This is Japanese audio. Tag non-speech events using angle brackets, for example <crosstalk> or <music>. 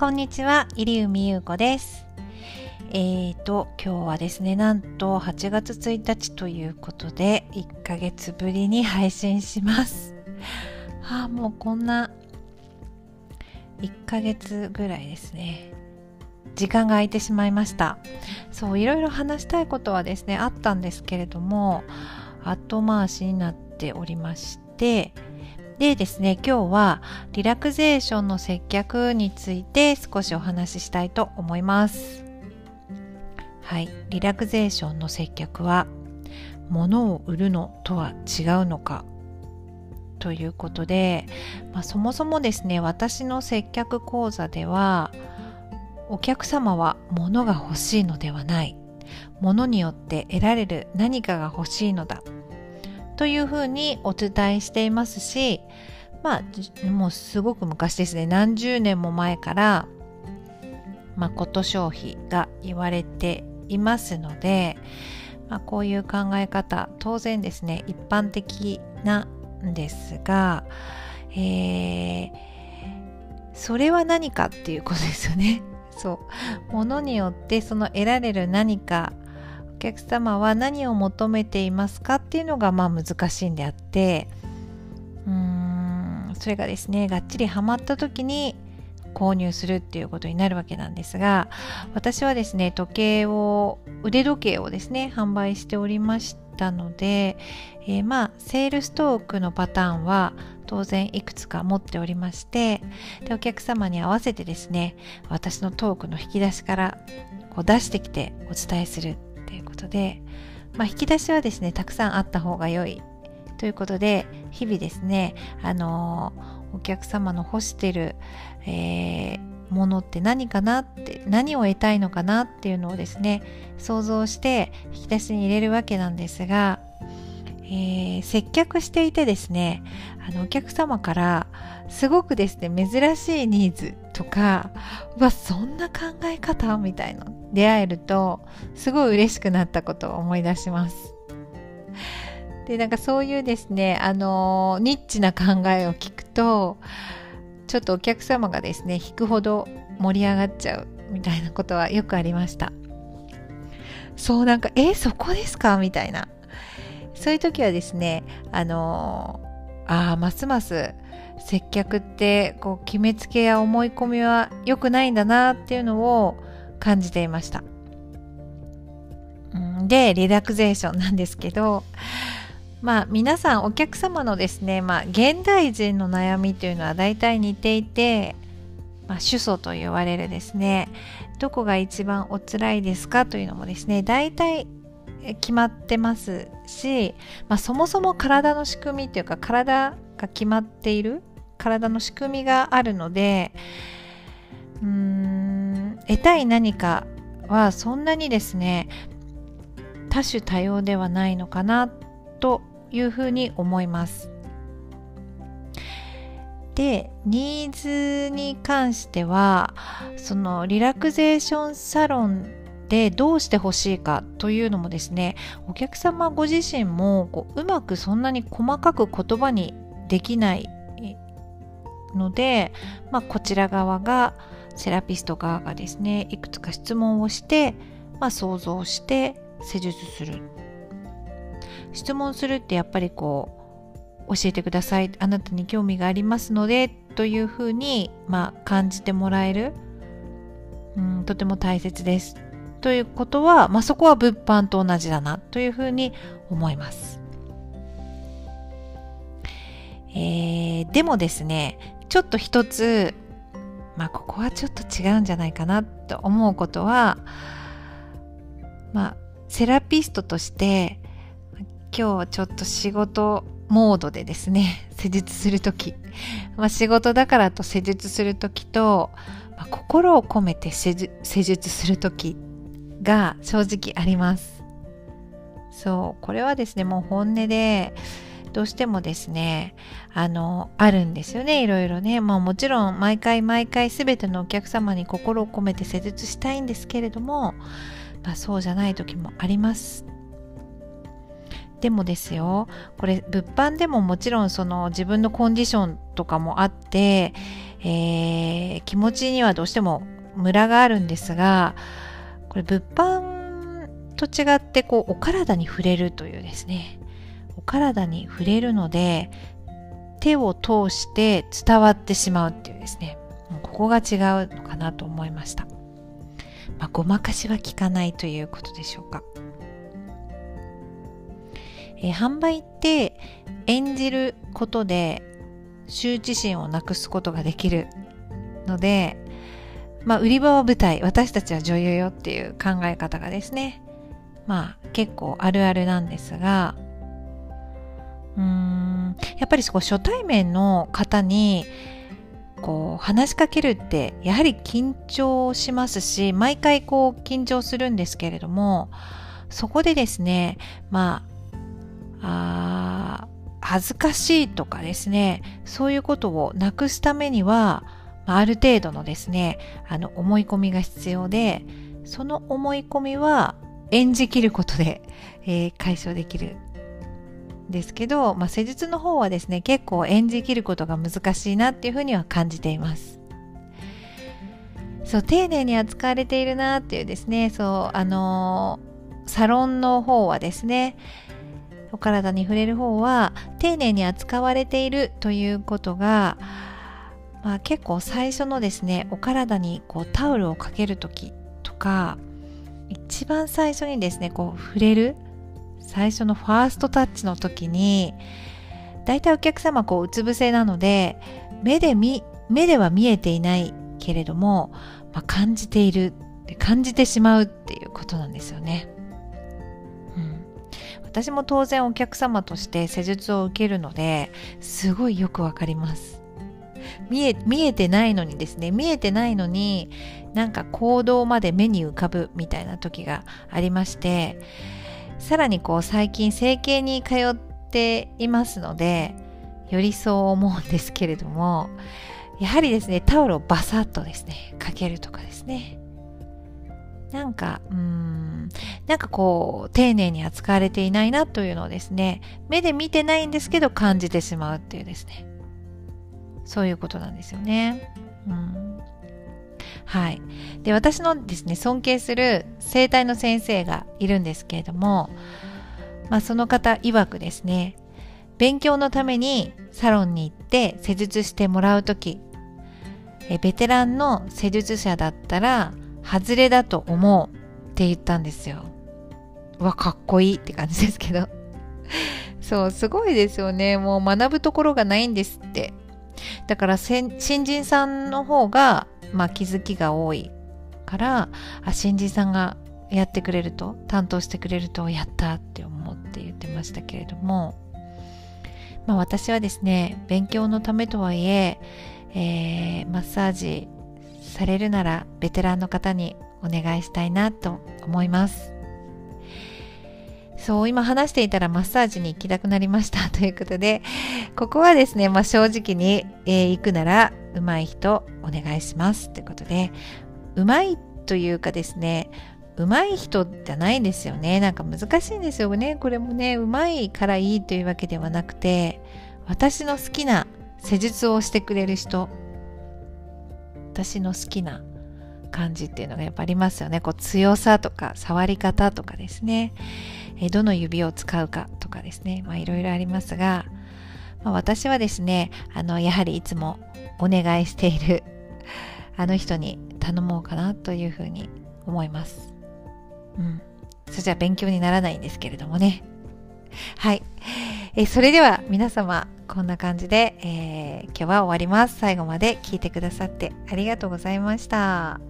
こんにちは、入海優子です。えーと、今日はですね、なんと8月1日ということで、1ヶ月ぶりに配信します。はあ、もうこんな1ヶ月ぐらいですね。時間が空いてしまいました。そう、いろいろ話したいことはですね、あったんですけれども、後回しになっておりまして、でですね、今日はリラクゼーションの接客について少しお話ししたいと思います。はい、リラクゼーションの接客は物を売るのとは違うのかということで、まあ、そもそもですね私の接客講座ではお客様は物が欲しいのではない物によって得られる何かが欲しいのだというふうにお伝えしていますしまあもうすごく昔ですね何十年も前から誠消費が言われていますので、まあ、こういう考え方当然ですね一般的なんですが、えー、それは何かっていうことですよね。そう物によってその得られる何か客様は何を求めていますかっていうのがまあ難しいんであってうーんそれがですねがっちりハマった時に購入するっていうことになるわけなんですが私はですね時計を腕時計をですね販売しておりましたので、えー、まあセールストークのパターンは当然いくつか持っておりましてでお客様に合わせてですね私のトークの引き出しからこう出してきてお伝えする。ということで、まあ、引き出しはですねたくさんあった方が良い。ということで日々ですねあの、お客様の欲してる、えー、ものって何かなって何を得たいのかなっていうのをですね想像して引き出しに入れるわけなんですが、えー、接客していてですねあのお客様からすごくですね珍しいニーズとかうわそんな考え方みたいな出会えるとすごい嬉しくなったことを思い出します。でなんかそういうですねあのニッチな考えを聞くとちょっとお客様がですね引くほど盛り上がっちゃうみたいなことはよくありました。そうなんかえそこですか？みたいな。そういう時はですねあのああますます接客ってこう決めつけや思い込みは良くないんだなっていうのを感じていました。で、リラクゼーションなんですけど、まあ皆さんお客様のですね、まあ現代人の悩みというのは大体似ていて、まあ、主訴と言われるですね、どこが一番お辛いですかというのもですね、大体決まってますし、まあ、そもそも体の仕組みというか体が決まっている体の仕組みがあるので得たい何かはそんなにですね多種多様ではないのかなというふうに思います。でニーズに関してはそのリラクゼーションサロンでどうしてほしいかというのもですねお客様ご自身もこううまくそんなに細かく言葉にできないので、まあ、こちら側がセラピスト側がですねいくつか質問をして、まあ、想像して施術する。質問するってやっぱりこう教えてください。あなたに興味がありますのでというふうに、まあ、感じてもらえる、うん、とても大切です。ということは、まあ、そこは物販と同じだなというふうに思います。えー、でもですねちょっと一つまあここはちょっと違うんじゃないかなと思うことはまあセラピストとして今日ちょっと仕事モードでですね <laughs> 施術する時、まあ、仕事だからと施術する時と、まあ、心を込めて施術する時が正直あります。そうこれはですねもう本音でどうしてもですねあのあるんですよねいろいろね、まあ、もちろん毎回毎回全てのお客様に心を込めて施術したいんですけれども、まあ、そうじゃない時もあります。でもですよこれ物販でももちろんその自分のコンディションとかもあって、えー、気持ちにはどうしてもムラがあるんですがこれ物販と違ってこうお体に触れるというですねお体に触れるので手を通して伝わってしまうっていうですね。ここが違うのかなと思いました、まあ、ごまかしは効かないということでしょうか。えー、販売って演じることで羞恥心をなくすことができるので、まあ、売り場は舞台。私たちは女優よっていう考え方がですね。まあ結構あるあるなんですがうーん。やっぱりそこ初対面の方にこう話しかけるってやはり緊張しますし毎回こう緊張するんですけれどもそこでですねまあ恥ずかしいとかですねそういうことをなくすためにはある程度のですねあの思い込みが必要でその思い込みは演じきることで、えー、解消できるですけど、まあ、施術の方はですね結構演じきることが難しいなっていうふうには感じています。そう丁寧に扱われているなっていうですねそうあのー、サロンの方はですねお体に触れる方は丁寧に扱われているということが、まあ、結構最初のですねお体にこうタオルをかける時とか一番最初にですねこう触れる最初のファーストタッチの時に大体お客様こううつ伏せなので目で見目では見えていないけれども、まあ、感じている感じてしまうっていうことなんですよね。うん、私も当然お客様として施術を受けるのですごいよくわかります。見え見えてないのにですね見えてないのになんか行動まで目に浮かぶみたいな時がありましてさらにこう最近整形に通っていますのでよりそう思うんですけれどもやはりですねタオルをバサッとですねかけるとかですね。なんかうーんなんかこう丁寧に扱われていないなというのをですね目で見てないんですけど感じてしまうっていうですね。そういうことなんですよね。うん。はい。で、私のですね、尊敬する整体の先生がいるんですけれども、まあ、その方曰くですね、勉強のためにサロンに行って施術してもらうとき、ベテランの施術者だったら、外れだと思うって言ったんですよ。うわ、かっこいいって感じですけど。<laughs> そう、すごいですよね。もう学ぶところがないんですって。だから新人さんの方がまあ、気づきが多いからあ新人さんがやってくれると担当してくれるとやったって思って言ってましたけれども、まあ、私はですね勉強のためとはいええー、マッサージされるならベテランの方にお願いしたいなと思います。そう今話していたらマッサージに行きたくなりました。<laughs> ということでここはですね、まあ、正直に、えー、行くなら上手い人お願いします。ということで上手いというかですね上手い人じゃないんですよね。なんか難しいんですよね。これもね上手いからいいというわけではなくて私の好きな施術をしてくれる人私の好きな感じっていうのがやっぱありますよねこう強さとか触り方とかですねえどの指を使うかとかですねまあいろいろありますがまあ、私はですねあのやはりいつもお願いしているあの人に頼もうかなというふうに思います。うん。それじゃ勉強にならないんですけれどもね。はい。えそれでは皆様、こんな感じで、えー、今日は終わります。最後まで聞いてくださってありがとうございました。